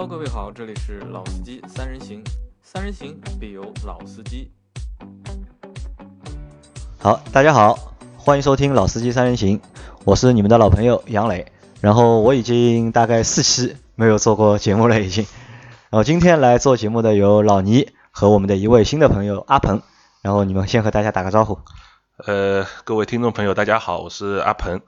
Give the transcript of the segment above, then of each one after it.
Hello，各位好，这里是老司机三人行，三人行必有老司机。好，大家好，欢迎收听老司机三人行，我是你们的老朋友杨磊。然后我已经大概四期没有做过节目了，已经。然后今天来做节目的有老倪和我们的一位新的朋友阿鹏。然后你们先和大家打个招呼。呃，各位听众朋友，大家好，我是阿鹏。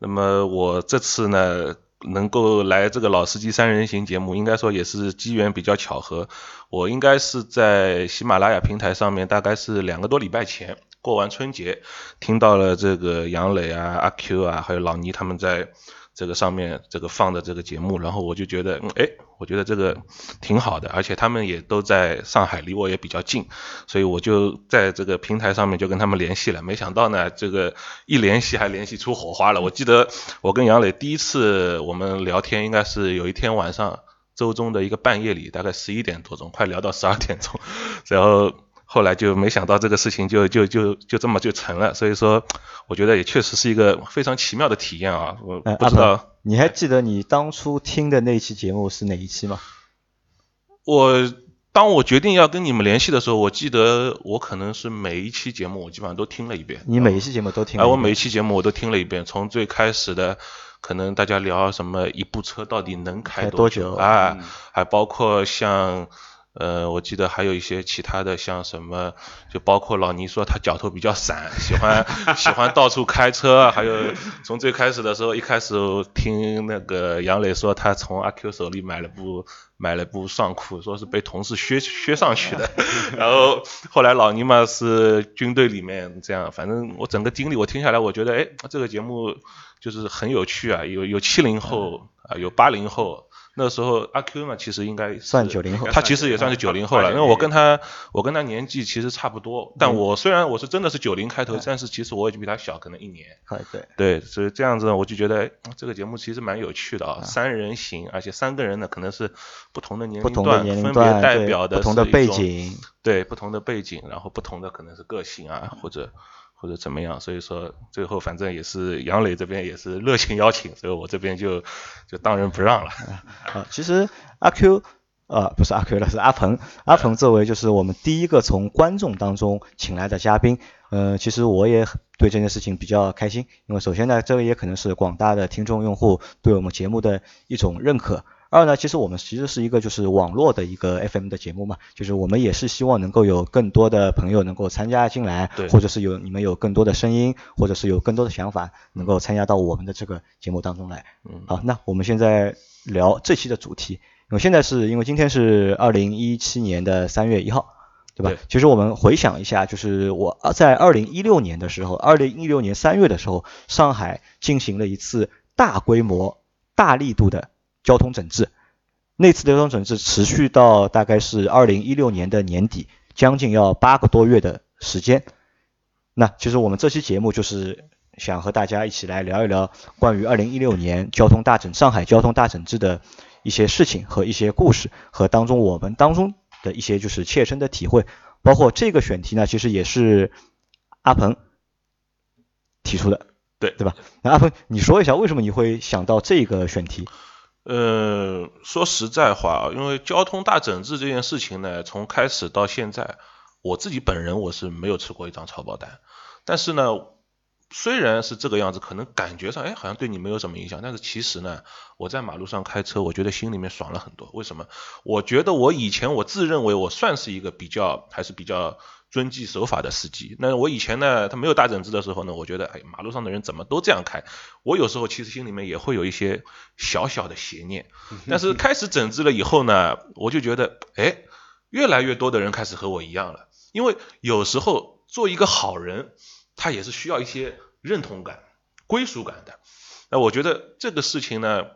那么我这次呢，能够来这个老司机三人行节目，应该说也是机缘比较巧合。我应该是在喜马拉雅平台上面，大概是两个多礼拜前过完春节，听到了这个杨磊啊、阿 Q 啊，还有老倪他们在。这个上面这个放的这个节目，然后我就觉得，哎，我觉得这个挺好的，而且他们也都在上海，离我也比较近，所以我就在这个平台上面就跟他们联系了。没想到呢，这个一联系还联系出火花了。我记得我跟杨磊第一次我们聊天，应该是有一天晚上周中的一个半夜里，大概十一点多钟，快聊到十二点钟，然后。后来就没想到这个事情就就就就这么就成了，所以说我觉得也确实是一个非常奇妙的体验啊！我不知道你还记得你当初听的那期节目是哪一期吗？我当我决定要跟你们联系的时候，我记得我可能是每一期节目我基本上都听了一遍。你每一期节目都听？哎，我每一期节目我都听了一遍，从最开始的可能大家聊什么一部车到底能开多久啊，还包括像。呃，我记得还有一些其他的，像什么，就包括老倪说他脚头比较散，喜欢喜欢到处开车，还有从最开始的时候，一开始听那个杨磊说他从阿 Q 手里买了部买了部上裤，说是被同事削削上去的，然后后来老倪嘛是军队里面这样，反正我整个经历我听下来，我觉得哎这个节目就是很有趣啊，有有七零后啊，有八零后。那时候阿 Q 嘛，其实应该算九零后，他其实也算是九零后了，因为我跟他，我跟他年纪其实差不多，但我虽然我是真的是九零开头，但是其实我已经比他小可能一年。对对，所以这样子我就觉得这个节目其实蛮有趣的啊，三人行，而且三个人呢可能是不同的年龄段，分别代表的不同的背景，对不同的背景，然后不同的可能是个性啊或者。或者怎么样，所以说最后反正也是杨磊这边也是热情邀请，所以我这边就就当仁不让了。啊，其实阿 Q 啊不是阿 Q 了，是阿鹏。阿鹏作为就是我们第一个从观众当中请来的嘉宾，呃，其实我也对这件事情比较开心，因为首先呢，这个也可能是广大的听众用户对我们节目的一种认可。二呢，其实我们其实是一个就是网络的一个 FM 的节目嘛，就是我们也是希望能够有更多的朋友能够参加进来，或者是有你们有更多的声音，或者是有更多的想法能够参加到我们的这个节目当中来。嗯，好，那我们现在聊这期的主题，因为现在是因为今天是二零一七年的三月一号，对吧？其实我们回想一下，就是我在二零一六年的时候，二零一六年三月的时候，上海进行了一次大规模、大力度的。交通整治，那次的交通整治持续到大概是二零一六年的年底，将近要八个多月的时间。那其实我们这期节目就是想和大家一起来聊一聊关于二零一六年交通大整上海交通大整治的一些事情和一些故事，和当中我们当中的一些就是切身的体会。包括这个选题呢，其实也是阿鹏提出的，对对吧？那阿鹏，你说一下为什么你会想到这个选题？呃，说实在话，因为交通大整治这件事情呢，从开始到现在，我自己本人我是没有吃过一张草包单。但是呢，虽然是这个样子，可能感觉上，哎，好像对你没有什么影响。但是其实呢，我在马路上开车，我觉得心里面爽了很多。为什么？我觉得我以前我自认为我算是一个比较还是比较。遵纪守法的司机。那我以前呢，他没有大整治的时候呢，我觉得，哎，马路上的人怎么都这样开？我有时候其实心里面也会有一些小小的邪念。但是开始整治了以后呢，我就觉得，哎，越来越多的人开始和我一样了。因为有时候做一个好人，他也是需要一些认同感、归属感的。那我觉得这个事情呢。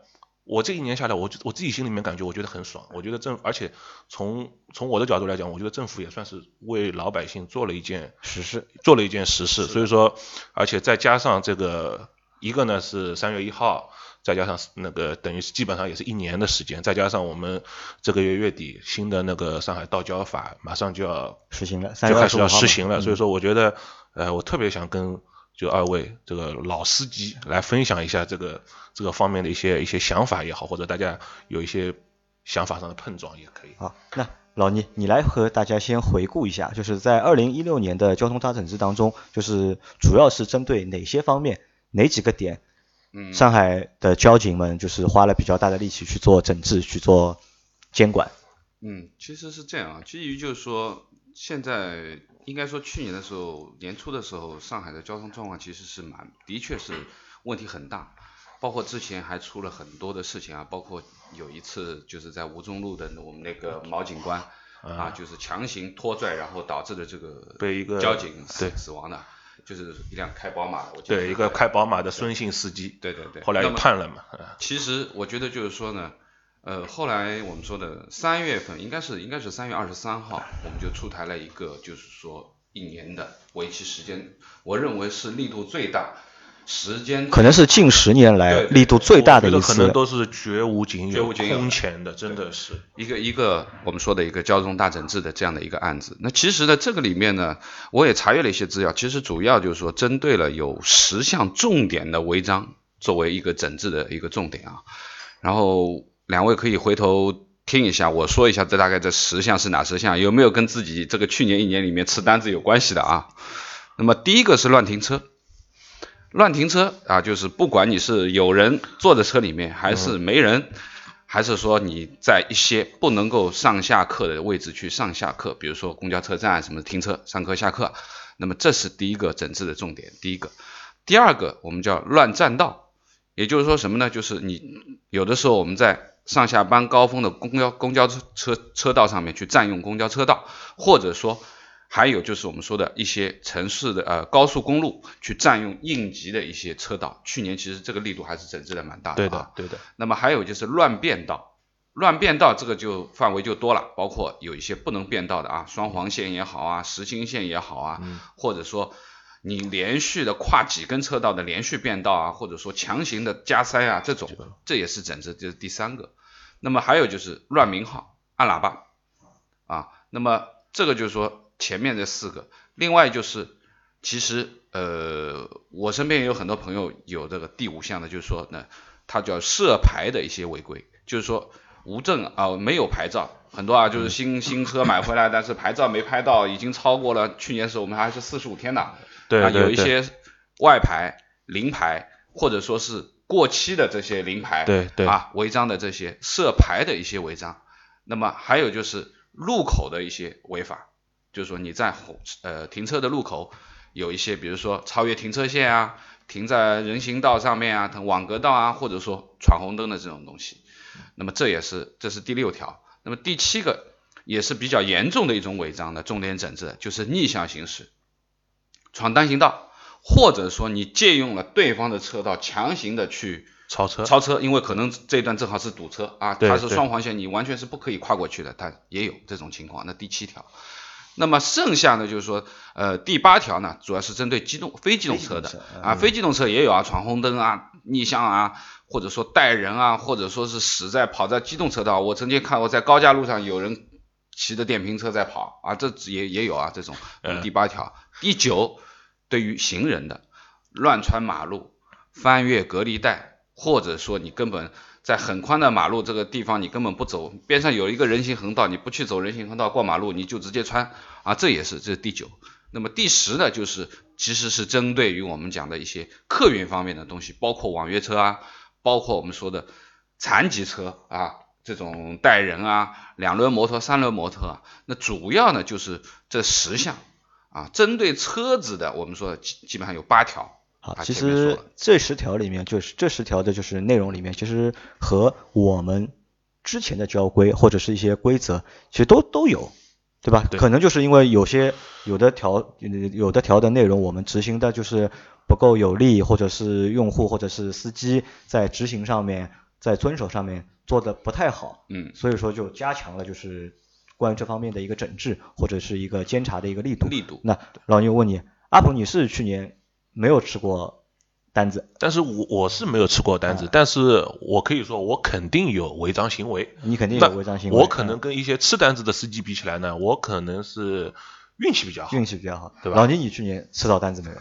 我这一年下来，我我自己心里面感觉，我觉得很爽。我觉得政，而且从从我的角度来讲，我觉得政府也算是为老百姓做了一件实事，做了一件实事。所以说，而且再加上这个一个呢是三月一号，再加上那个等于是基本上也是一年的时间，再加上我们这个月月底新的那个上海道交法马上就要实行了，就开始要实行了。所以说，我觉得，呃，我特别想跟。就二位这个老司机来分享一下这个这个方面的一些一些想法也好，或者大家有一些想法上的碰撞也可以。好，那老倪，你来和大家先回顾一下，就是在二零一六年的交通大整治当中，就是主要是针对哪些方面、哪几个点，嗯，上海的交警们就是花了比较大的力气去做整治、去做监管。嗯，其实是这样啊，基于就是说，现在应该说去年的时候，年初的时候，上海的交通状况其实是蛮，的确是问题很大，包括之前还出了很多的事情啊，包括有一次就是在吴中路的我们那个毛警官啊，就是强行拖拽，然后导致的这个被一个交警死对死亡的，就是一辆开宝马对，一个开宝马的孙姓司机，对对对，后来判了嘛。嗯其实我觉得就是说呢，呃，后来我们说的三月份应该是应该是三月二十三号，我们就出台了一个就是说一年的为期时间，我认为是力度最大，时间可能是近十年来力度最大的一我觉得可能次。都是绝无仅有、绝无仅有空前的，真的是。一个一个我们说的一个交通大整治的这样的一个案子。那其实呢，这个里面呢，我也查阅了一些资料，其实主要就是说针对了有十项重点的违章作为一个整治的一个重点啊。然后两位可以回头听一下，我说一下这大概这十项是哪十项，有没有跟自己这个去年一年里面吃单子有关系的啊？那么第一个是乱停车。乱停车啊，就是不管你是有人坐在车里面，还是没人，还是说你在一些不能够上下课的位置去上下课，比如说公交车站什么停车上课下课，那么这是第一个整治的重点。第一个，第二个我们叫乱占道，也就是说什么呢？就是你有的时候我们在上下班高峰的公交公交车车车道上面去占用公交车道，或者说还有就是我们说的一些城市的呃高速公路去占用应急的一些车道，去年其实这个力度还是整治的蛮大的、啊。对的，对的。那么还有就是乱变道，乱变道这个就范围就多了，包括有一些不能变道的啊，双黄线也好啊，实心线也好啊，或者说你连续的跨几根车道的连续变道啊，或者说强行的加塞啊，这种这也是整治，这是第三个。那么还有就是乱鸣号、按喇叭。啊，那么这个就是说前面这四个，另外就是其实呃，我身边也有很多朋友有这个第五项的，就是说呢，他叫涉牌的一些违规，就是说无证啊、没有牌照，很多啊就是新 新车买回来，但是牌照没拍到，已经超过了去年时候我们还是四十五天的，啊，对对对有一些外牌、临牌或者说是过期的这些临牌，对对。啊，违章的这些涉牌的一些违章，那么还有就是路口的一些违法，就是说你在红呃停车的路口有一些，比如说超越停车线啊，停在人行道上面啊，等网格道啊，或者说闯红灯的这种东西，那么这也是这是第六条，那么第七个也是比较严重的一种违章的重点整治，就是逆向行驶，闯单行道，或者说你借用了对方的车道强行的去超车，超车，因为可能这一段正好是堵车啊，它是双黄线，你完全是不可以跨过去的，它也有这种情况。那第七条，那么剩下的就是说，呃，第八条呢，主要是针对机动非机动车的啊，非机动车也有啊，闯红灯啊、逆向啊，或者说带人啊，或者说是死在跑在机动车道。我曾经看过在高架路上有人骑着电瓶车在跑啊，这也也有啊这种。嗯第八条，第九，对于行人的乱穿马路、翻越隔离带，或者说你根本在很宽的马路这个地方你根本不走，边上有一个人行横道，你不去走人行横道过马路，你就直接穿啊，这也是这是第九。那么第十呢，就是其实是针对于我们讲的一些客运方面的东西，包括网约车啊，包括我们说的残疾车啊，这种带人啊，两轮摩托、三轮摩托啊，那主要呢就是这十项啊，针对车子的，我们说基基本上有八条。好，啊其实这十条里面，就是这十条的就是内容里面，其实和我们之前的交规或者是一些规则，其实都都有，对吧？对可能就是因为有些有的条有的条的内容我们执行的就是不够有力，或者是用户或者是司机在执行上面在遵守上面做的不太好，嗯，所以说就加强了就是关于这方面的一个整治或者是一个监察的一个力度。力度那老牛问你，阿鹏，你是去年没有吃过单子，但是我我是没有吃过单子，啊但是我可以说我肯定有违章行为。你肯定有违章行为。我可能嗯跟一些吃单子的司机比起来呢，我可能是运气比较好。运气比较好，对吧老牛，你去年吃到单子没有？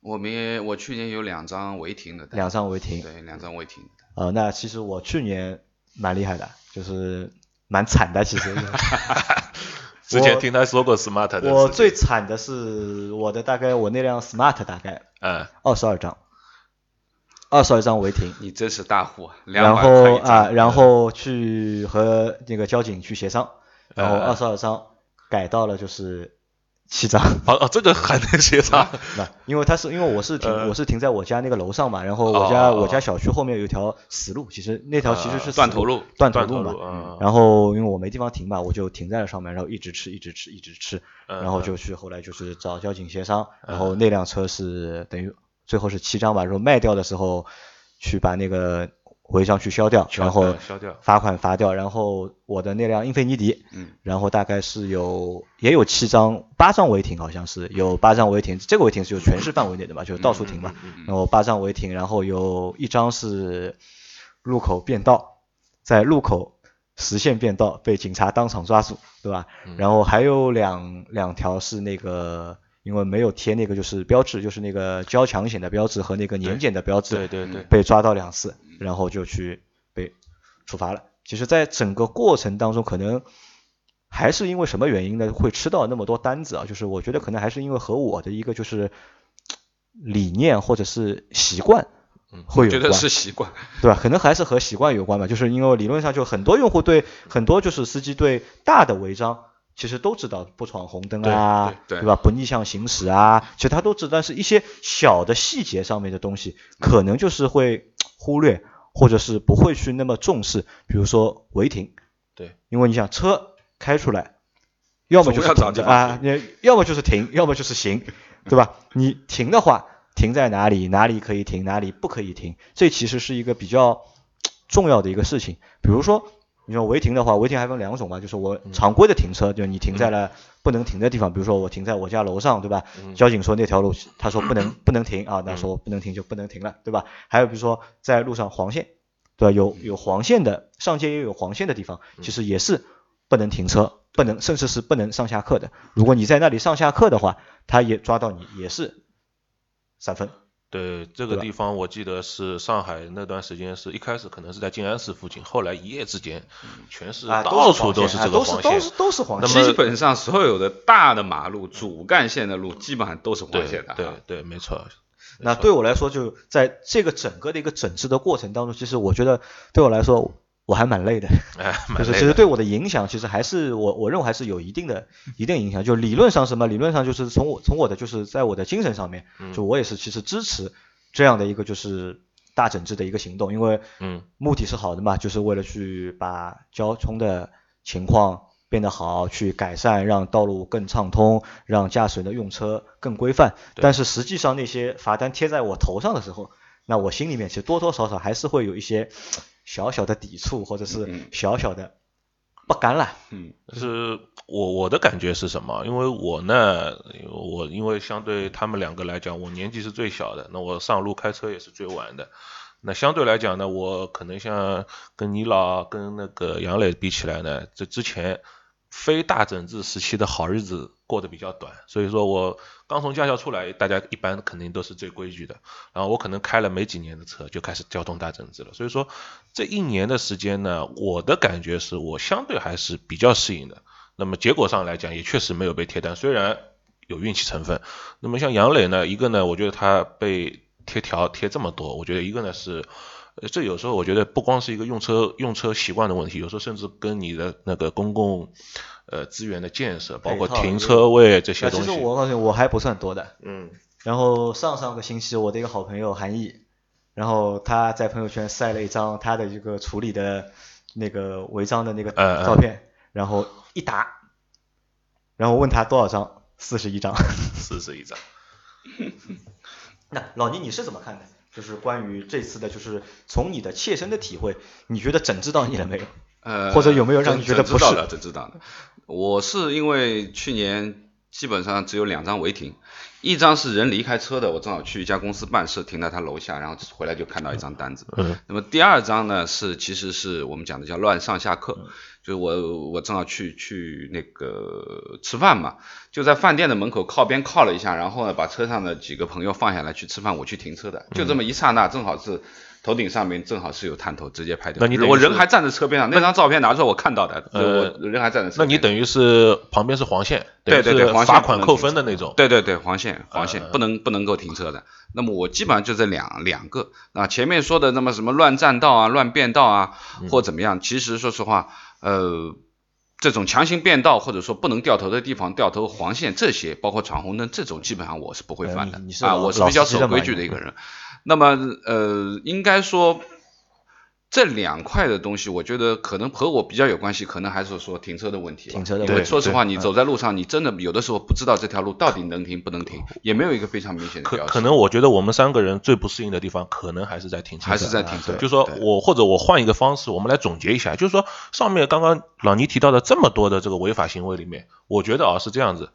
我们我去年有两张违停的单，两张违停。对，两张违停啊。呃，那其实我去年蛮厉害的，就是蛮惨的，其实。之前听他说过 smart 的。我最惨的是我的大概我那辆 smart 大概，嗯，二十二张，二十二张违停。你真是大户。然后啊，然后去和那个交警去协商，然后二十二张改到了就是。七张哦哦，这个还能协商？那因为他是因为我是停我是停在我家那个楼上嘛，然后我家我家小区后面有一条死路，其实那条其实是断头路，断头路嘛。然后因为我没地方停嘛，我就停在了上面，然后一直吃一直吃一直吃，然后就去后来就是找交警协商，然后那辆车是等于最后是七张吧，然后卖掉的时候去把那个。违章去消掉，然后罚款罚掉，然后我的那辆英菲尼迪，嗯，然后大概是有也有七张八张违停，好像是有八张违停，这个违停是就全市范围内的嘛，就是到处停嘛，然后八张违停，然后有一张是路口变道，在路口实线变道被警察当场抓住，对吧？然后还有两两条是那个。因为没有贴那个就是标志，就是那个交强险的标志和那个年检的标志，对对对，被抓到两次，然后就去被处罚了。其实，在整个过程当中，可能还是因为什么原因呢？会吃到那么多单子啊？就是我觉得可能还是因为和我的一个就是理念或者是习惯会有关，觉得是习惯，对吧？可能还是和习惯有关吧。就是因为理论上就很多用户对很多就是司机对大的违章。其实都知道不闯红灯啊，对吧？不逆向行驶啊，其实他都知道，但是一些小的细节上面的东西，可能就是会 忽略，或者是不会去那么重视。比如说违停，对，因为你想车开出来，要么就是停啊，你要么就是停，要么就是行，对吧？你停的话，停在哪里？哪里可以停？哪里不可以停？这其实是一个比较 重要的一个事情。比如说。你说违停的话，违停还分两种嘛，就是我常规的停车，就你停在了不能停的地方，比如说我停在我家楼上，对吧？交警说那条路，他说不能 不能停啊，那说不能停就不能停了，对吧？还有比如说在路上黄线，对吧？有有黄线的上街也有黄线的地方，其实也是不能停车，不能甚至是不能上下客的。如果你在那里上下客的话，他也抓到你也是三分。对这个地方，我记得是上海那段时间，是一开始可能是在静安寺附近，后来一夜之间，全是到处都是这个黄线，都是都是黄线。基本上所有的大的马路、主干线的路，基本上都是黄线的。对对，没错。那对我来说，就在这个整个的一个整治的过程当中，其实我觉得对我来说。我还蛮累的，就是其实对我的影响，其实还是我我认为还是有一定的一定影响。就理论上什么？理论上就是从我从我的就是在我的精神上面，就我也是其实支持这样的一个就是大整治的一个行动，因为嗯目的是好的嘛，就是为了去把交通的情况变得好，去改善，让道路更畅通，让驾驶员的用车更规范。但是实际上那些罚单贴在我头上的时候，那我心里面其实多多少少还是会有一些。小小的抵触，或者是小小的不甘了。嗯，就是我我的感觉是什么？因为我呢，我因为相对他们两个来讲，我年纪是最小的，那我上路开车也是最晚的。那相对来讲呢，我可能像跟你老跟那个杨磊比起来呢，这之前。非大整治时期的好日子过得比较短，所以说我刚从驾校出来，大家一般肯定都是最规矩的。然后我可能开了没几年的车，就开始交通大整治了。所以说这一年的时间呢，我的感觉是我相对还是比较适应的。那么结果上来讲，也确实没有被贴单，虽然有运气成分。那么像杨磊呢，一个呢，我觉得他被贴条贴这么多，我觉得一个呢是。这有时候我觉得不光是一个用车用车习惯的问题，有时候甚至跟你的那个公共呃资源的建设，包括停车位这些东西。其实我告诉你，我还不算多的。嗯。然后上上个星期，我的一个好朋友韩毅，然后他在朋友圈晒了一张他的一个处理的那个违章的那个照片，然后一打，然后问他多少张，四十一张。四十一张。那老倪你是怎么看的？就是关于这次的，就是从你的切身的体会，你觉得整治到你了没有？呃，或者有没有让你觉得不是？整治到了，我是因为去年基本上只有两张违停，一张是人离开车的，我正好去一家公司办事，停在他楼下，然后回来就看到一张单子。嗯。那么第二张呢，是其实是我们讲的叫乱上下客。就是我我正好去去那个吃饭嘛，就在饭店的门口靠边靠了一下，然后呢把车上的几个朋友放下来去吃饭，我去停车的，就这么一刹那，正好是头顶上面正好是有探头，直接拍掉。那你等于是我人还站在车边上，那张照片拿出来我看到的，呃我人还站在车边。那你等于是旁边是黄线，对对对，罚款扣分的那种。对对对，黄线黄线呃不能不能够停车的。那么我基本上就这两两个啊，前面说的那么什么乱占道啊、乱变道啊，嗯或怎么样，其实说实话，呃。这种强行变道或者说不能掉头的地方掉头黄线这些，包括闯红灯这种，基本上我是不会犯的啊，我是比较守规矩的一个人。那么呃，应该说这两块的东西，我觉得可能和我比较有关系，可能还是说停车的问题停车的问题为说实话，你走在路上，你真的有的时候不知道这条路到底能停不能停，也没有一个非常明显的可标识。可能我觉得我们三个人最不适应的地方，可能还是在停车，还是在停车就是说我或者我换一个方式，我们来总结一下，就是说上面刚刚老倪提到的这么多的这个违法行为里面，我觉得啊是这样子，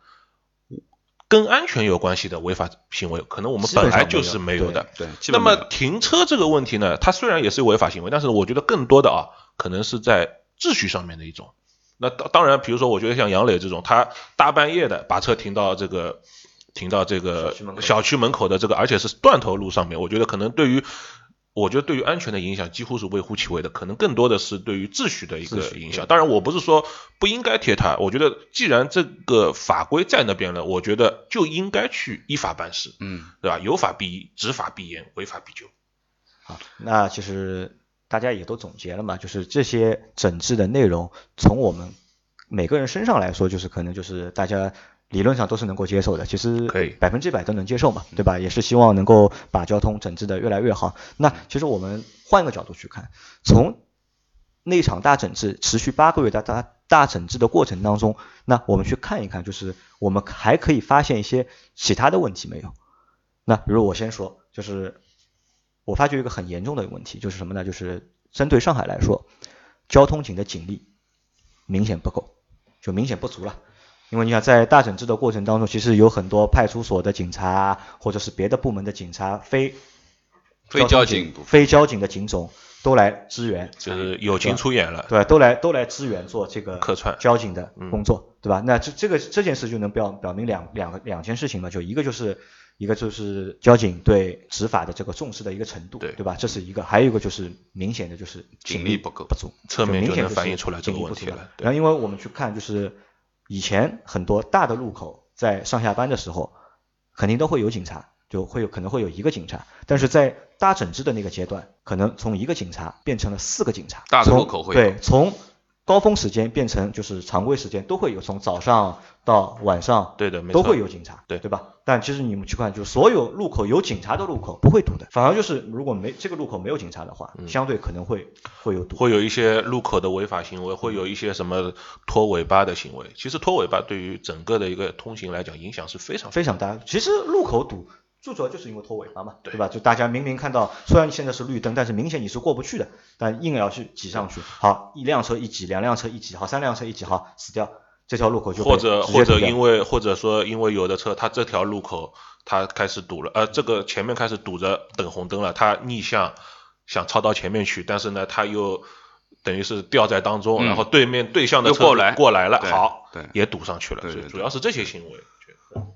跟安全有关系的违法行为，可能我们本来就是没有的。对，基那么停车这个问题呢，它虽然也是违法行为，但是我觉得更多的啊，可能是在秩序上面的一种。那当当然，比如说，我觉得像杨磊这种，他大半夜的把车停到这个停到这个小区门口的这个，而且是断头路上面，我觉得可能对于我觉得对于安全的影响几乎是微乎其微的，可能更多的是对于秩序的一个影响。当然，我不是说不应该贴它，我觉得既然这个法规在那边了，我觉得就应该去依法办事，嗯，对吧？有法必依，执法必严，违法必究。好，那其实大家也都总结了嘛，就是这些整治的内容，从我们每个人身上来说，就是可能就是大家理论上都是能够接受的，其实可以百分之百都能接受嘛，对吧？也是希望能够把交通整治的越来越好。那其实我们换个角度去看，从那场大整治持续八个月的大大整治的过程当中，那我们去看一看，就是我们还可以发现一些其他的问题没有？那比如我先说，就是我发觉一个很严重的问题，就是什么呢？就是针对上海来说，交通警的警力明显不够，就明显不足了。因为你想，在大整治的过程当中，其实有很多派出所的警察，或者是别的部门的警察，非非交交警非交警的警种都来支援，就是友情出演了，对吧？都来都来支援做这个客串交警的嗯工作，对吧？那这这个这件事就能表表明两两个两件事情嘛，就一个就是一个就是交警对执法的这个重视的一个程度，对对吧？这是一个，还有一个就是明显的就是警力不够不足，侧面就能明显反映出来这个问题了对然后因为我们去看，就是以前很多大的路口在上下班的时候，肯定都会有警察，就会有可能会有一个警察，但是在大整治的那个阶段，可能从一个警察变成了四个警察，大路口会对，从高峰时间变成就是常规时间都会有，从早上到晚上，对的没都会有警察，对对吧？但其实你们去看，就所有路口有警察的路口不会堵的，反而就是如果没这个路口没有警察的话，相对可能会会有堵。嗯会有一些路口的违法行为，会有一些什么拖尾巴的行为。其实拖尾巴对于整个的一个通行来讲，影响是非常非常大。其实路口堵最主要就是因为拖尾巴嘛，对对吧？就大家明明看到，虽然现在是绿灯，但是明显你是过不去的，但硬要去挤上去。好，一辆车一挤，两辆车一挤，好，三辆车一挤，好，死掉。这条路口就或者或者因为或者说因为有的车它这条路口它开始堵了，呃，这个前面开始堵着等红灯了，它逆向想超到前面去，但是呢，它又等于是掉在当中，嗯然后对面对向的车过来过来了，好，对也堵上去了，对对对所以主要是这些行为。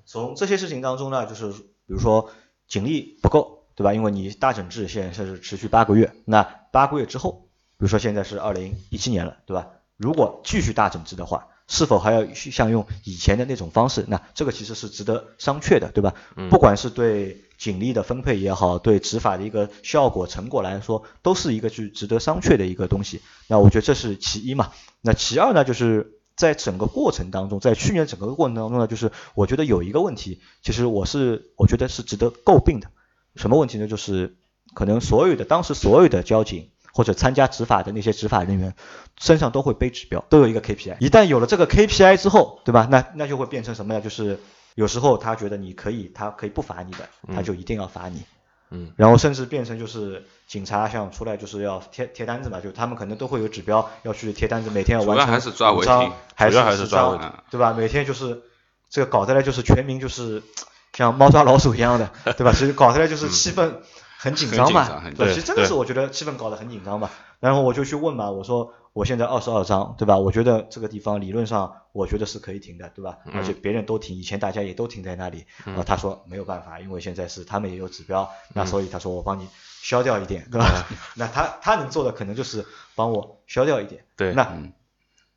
从这些事情当中呢，就是比如说警力不够，对吧？因为你大整治现在是持续八个月，那八个月之后，比如说现在是二零一七年了，对吧？如果继续大整治的话，是否还要去像用以前的那种方式？那这个其实是值得商榷的，对吧？嗯不管是对警力的分配也好，对执法的一个效果成果来说，都是一个去值得商榷的一个东西。那我觉得这是其一嘛。那其二呢，就是在整个过程当中，在去年整个过程当中呢，就是我觉得有一个问题，其实我是我觉得是值得诟病的。什么问题呢？就是可能所有的当时所有的交警或者参加执法的那些执法人员身上都会背指标，都有一个 KPI。一旦有了这个 KPI 之后，对吧？那那就会变成什么呢？就是有时候他觉得你可以，他可以不罚你的，他就一定要罚你。嗯，然后甚至变成就是警察想出来就是要贴贴单子嘛，就他们可能都会有指标要去贴单子，每天要完成主要还是抓违五张停还是还是抓违停对吧？每天就是这个搞得来就是全民就是像猫抓老鼠一样的，对吧？其实搞得来就是气氛很紧张嘛对其实真的是我觉得气氛搞得很紧张嘛。然后我就去问嘛，我说我现在二十二章，对吧？我觉得这个地方理论上我觉得是可以停的，对吧？而且别人都停，以前大家也都停在那里。啊，他说没有办法，因为现在是他们也有指标，那所以他说我帮你消掉一点，对吧？那他他能做的可能就是帮我消掉一点。对，那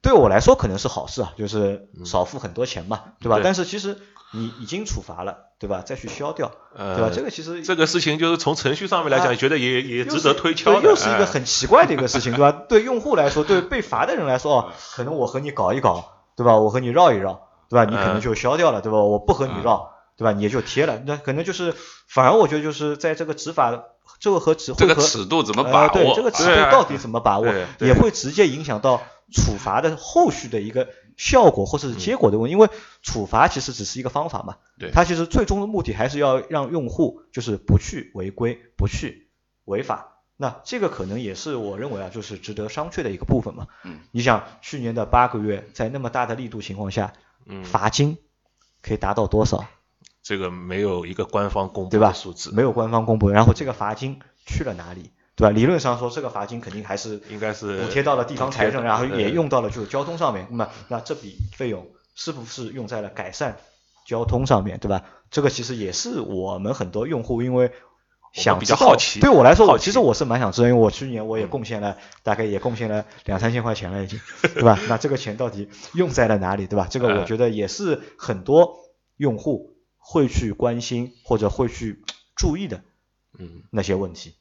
对我来说可能是好事啊，就是少付很多钱嘛，对吧？但是其实你已经处罚了，对吧？再去消掉，对吧？这个其实这个事情就是从程序上面来讲，觉得也也值得推敲的。又是一个很奇怪的一个事情，对吧？对用户来说，对被罚的人来说，哦，可能我和你搞一搞，对吧？我和你绕一绕，对吧？你可能就消掉了，对吧？我不和你绕，对吧？你也就贴了。那可能就是反而我觉得就是在这个执法，这个和指这个尺度怎么把握？对这个尺度到底怎么把握，也会直接影响到。处罚的后续的一个效果或者是结果的问题，因为处罚其实只是一个方法嘛，对，它其实最终的目的还是要让用户就是不去违规、不去违法。那这个可能也是我认为啊，就是值得商榷的一个部分嘛。嗯，你想去年的八个月，在那么大的力度情况下，嗯，罚金可以达到多少？这个没有一个官方公布的数字，没有官方公布。然后这个罚金去了哪里？对吧？理论上说，这个罚金肯定还是应该是补贴到了地方财政，然后也用到了就是交通上面。那么，那这笔费用是不是用在了改善交通上面？对吧？这个其实也是我们很多用户因为想比较好奇。对我来说，我其实我是蛮想知道，因为我去年我也贡献了大概也贡献了两三千块钱了，已经，对吧？那这个钱到底用在了哪里？对吧？这个我觉得也是很多用户会去关心或者会去注意的，嗯，那些问题。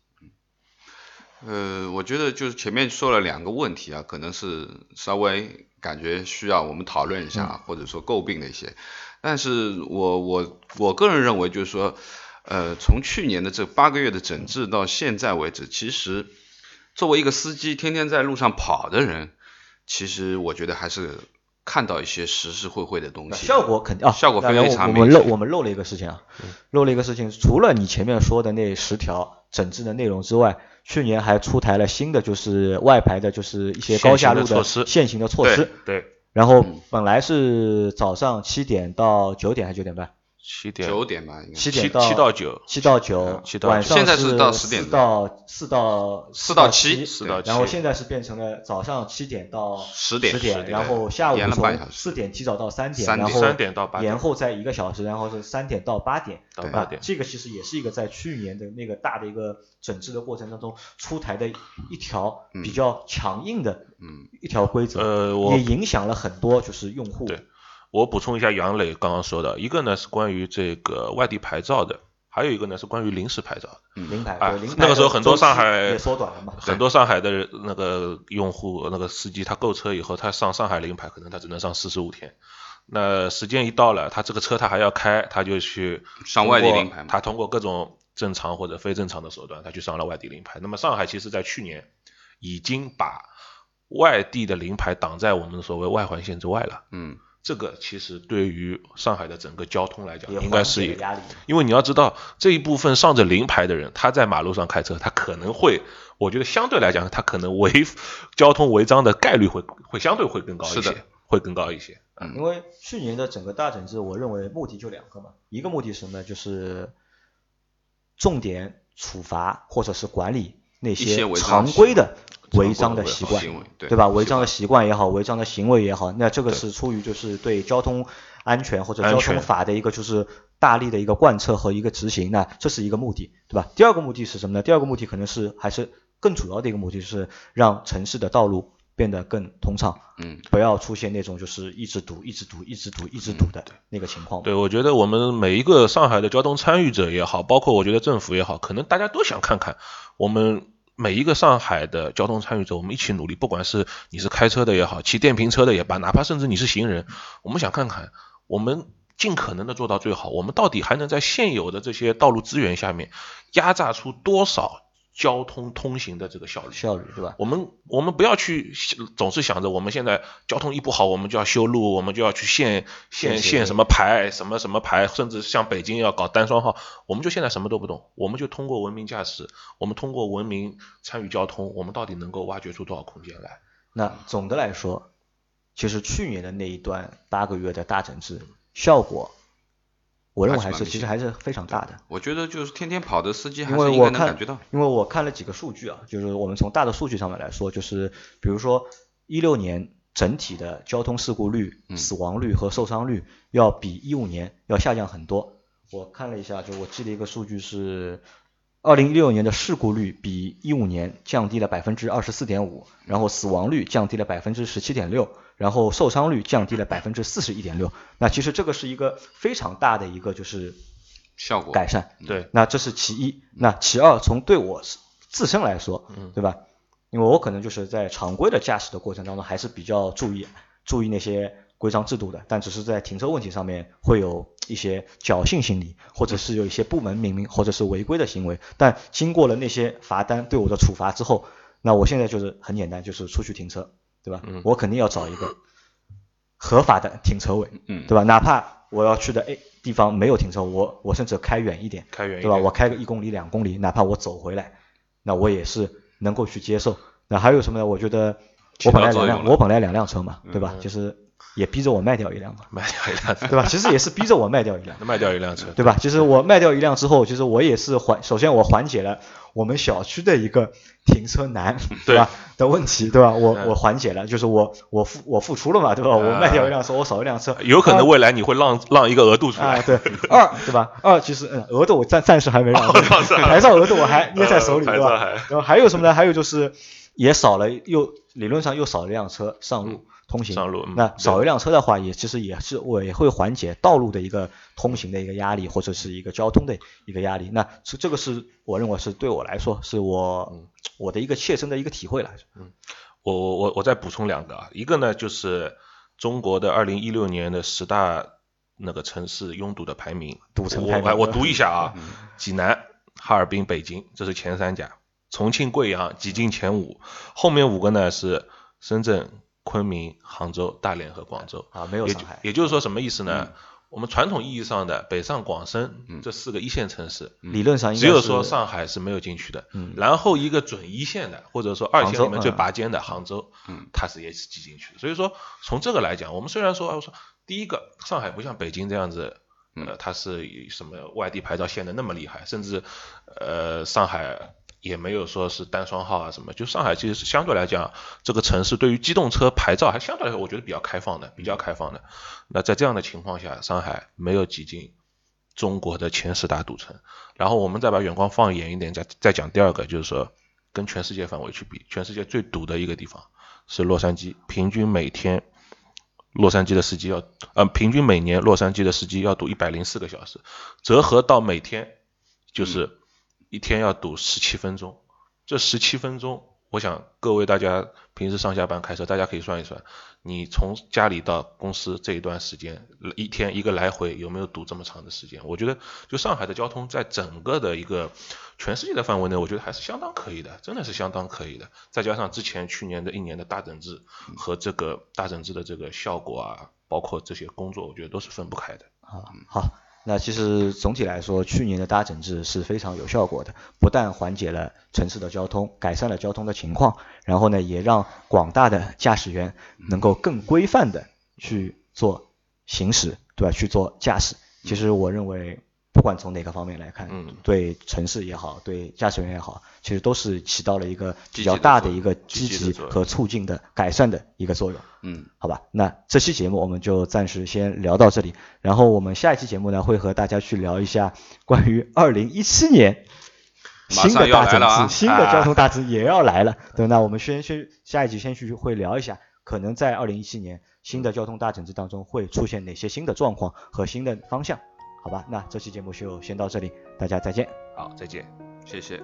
呃，我觉得就是前面说了两个问题啊，可能是稍微感觉需要我们讨论一下，或者说诟病的一些。但是我我我个人认为，就是说，呃，从去年的这八个月的整治到现在为止，其实作为一个司机，天天在路上跑的人，其实我觉得还是看到一些实实惠惠的东西。效果肯定啊，效果非常明显。我们漏我们漏了一个事情啊，漏了一个事情，除了你前面说的那十条整治的内容之外。去年还出台了新的，就是外牌的，就是一些高架路的限行的措施。对。然后本来是早上七点到九点还是九点半？七点。九点吧，应该。七点到七到九，七到九，晚上现在是到十点四到四到四到七，四到七，然后现在是变成了早上七点到十点，十点，然后下午从四点提早到三点，然后三点到八点，延后在一个小时，然后是三点到八点，到八点，这个其实也是一个在去年的那个大的一个整治的过程当中出台的一条比较强硬的一条规则，呃，也影响了很多就是用户。对。我补充一下杨磊刚刚说的，一个呢是关于这个外地牌照的，还有一个呢是关于临时牌照的。临牌啊，那个时候很多上海也缩短了嘛，很多上海的那个用户那个司机他购车以后，他上上海临牌可能他只能上四十五天，那时间一到了，他这个车他还要开，他就去上外地临牌，他通过各种正常或者非正常的手段，他去上了外地临牌。那么上海其实在去年已经把外地的临牌挡在我们所谓外环线之外了。嗯。这个其实对于上海的整个交通来讲，应该是压力。因为你要知道，这一部分上着临牌的人，他在马路上开车，他可能会，我觉得相对来讲，他可能违交通违章的概率会会相对会更高一些，会更高一些。嗯，因为去年的整个大整治，我认为目的就两个嘛，一个目的是什么呢？就是重点处罚或者是管理那些常规的。违章的习惯，对吧？违章的习惯也好，违章的行为也好，那这个是出于就是对交通安全或者交通法的一个就是大力的一个贯彻和一个执行，那这是一个目的，对吧？第二个目的是什么呢？第二个目的可能是还是更主要的一个目的是让城市的道路变得更通畅，嗯，不要出现那种就是一直堵、一直堵、一直堵、一直堵的那个情况。对，我觉得我们每一个上海的交通参与者也好，包括我觉得政府也好，可能大家都想看看我们。每一个上海的交通参与者，我们一起努力，不管是你是开车的也好，骑电瓶车的也罢，哪怕甚至你是行人，我们想看看，我们尽可能的做到最好，我们到底还能在现有的这些道路资源下面压榨出多少？交通通行的这个效率，效率是吧？我们我们不要去总是想着我们现在交通一不好，我们就要修路，我们就要去限限限什么牌，什么什么牌，甚至像北京要搞单双号，我们就现在什么都不懂，我们就通过文明驾驶，我们通过文明参与交通，我们到底能够挖掘出多少空间来？那总的来说，其实去年的那一段八个月的大整治效果。我认为还是其实还是非常大的。我觉得就是天天跑的司机还是应该能感觉到。因为我看了几个数据啊，就是我们从大的数据上面来说，就是比如说一六年整体的交通事故率、嗯死亡率和受伤率要比一五年要下降很多。我看了一下，就我记得一个数据是，二零一六年的事故率比一五年降低了百分之二十四点五，然后死亡率降低了百分之十七点六，然后受伤率降低了百分之四十一点六。那其实这个是一个非常大的一个就是效果改善。对，那这是其一。那其二，从对我自身来说，嗯对吧？因为我可能就是在常规的驾驶的过程当中，还是比较注意注意那些规章制度的，但只是在停车问题上面会有一些侥幸心理，或者是有一些不文明明或者是违规的行为。但经过了那些罚单对我的处罚之后，那我现在就是很简单，就是出去停车，对吧？嗯我肯定要找一个合法的停车位，嗯对吧？哪怕我要去的 A 地方没有停车，我我甚至开远一点，开远一点我开个一公里、两公里，哪怕我走回来，那我也是能够去接受。那还有什么呢？我觉得我本来两辆，我本来两辆车嘛，对吧？嗯就是也逼着我卖掉一辆嘛，卖掉一辆，对吧？其实也是逼着我卖掉一辆，卖掉一辆车，对吧？其实我卖掉一辆之后，其实我也是缓，首先我缓解了我们小区的一个停车难，对吧？的问题，对吧？我嗯我缓解了，就是我我付我付出了嘛，对吧？我卖掉一辆车，我少一辆车，有可啊能未来你会让让一个额度出啊，来，对，二对吧？二其实嗯，额度我暂暂时还没让，牌照额度我还捏在手里，对吧？然后还有什么呢？还有就是也少了，又理论上又少了一辆车上路通行。上路嗯那少一辆车的话，也其实也是我也会缓解道路的一个通行的一个压力，或者是一个交通的一个压力。那这这个是我认为是对我来说是我嗯。我的一个切身的一个体会来嗯。我我我我再补充两个啊，一个呢就是中国的二零一六年的十大那个城市拥堵的排名，堵城排名。我我我读一下啊，嗯。济南、哈尔滨、北京，这是前三甲，重庆、贵阳挤进前五，后面五个呢是深圳、昆明、杭州、大连和广州。啊，没有上海，也就是说什么意思呢？嗯。我们传统意义上的北上广深嗯这四个一线城市，理论上应只有说上海是没有进去的，嗯。然后一个准一线的，或者说二线里面最嗯。拔尖的杭州，嗯。它是也是挤进去的。所以说从这个来讲，我们虽然说，我说第一个上海不像北京这样子，呃，它是以什么外地牌照限的那么厉害，甚至呃上海也没有说是单双号啊什么，就上海其实是相对来讲，这个城市对于机动车牌照还相对来说我觉得比较开放的，比较开放的。那在这样的情况下，上海没有挤进中国的前十大堵城。然后我们再把眼光放远一点，再再讲第二个，就是说跟全世界范围去比，全世界最堵的一个地方是洛杉矶，平均每天洛杉矶的司机要，呃，平均每年洛杉矶的司机要堵一百零四个小时，折合到每天就是一天要堵十七分钟。这十七分钟，我想各位大家平时上下班开车，大家可以算一算，你从家里到公司这一段时间，一天一个来回有没有堵这么长的时间？我觉得，就上海的交通在整个的一个全世界的范围内，我觉得还是相当可以的，真的是相当可以的。再加上之前去年的一年的大整治和这个大整治的这个效果啊，包括这些工作，我觉得都是分不开的。啊，好，那其实总体来说，去年的大整治是非常有效果的，不但缓解了城市的交通，改善了交通的情况，然后呢，也让广大的驾驶员能够更规范的去做行驶，对吧？去做驾驶。其实我认为，不管从哪个方面来看，嗯。对城市也好，对驾驶员也好，其实都是起到了一个比较大的一个积极和促进的改善的一个作用。嗯，好吧，那这期节目我们就暂时先聊到这里，然后我们下一期节目呢会和大家去聊一下关于二零一七年新的大整治、啊。新的交通大治也要来了，对，那我们先去下一集先去会聊一下，可能在二零一七年新的交通大整治当中会出现哪些新的状况和新的方向，好吧，那这期节目就先到这里，大家再见。好，再见。谢谢。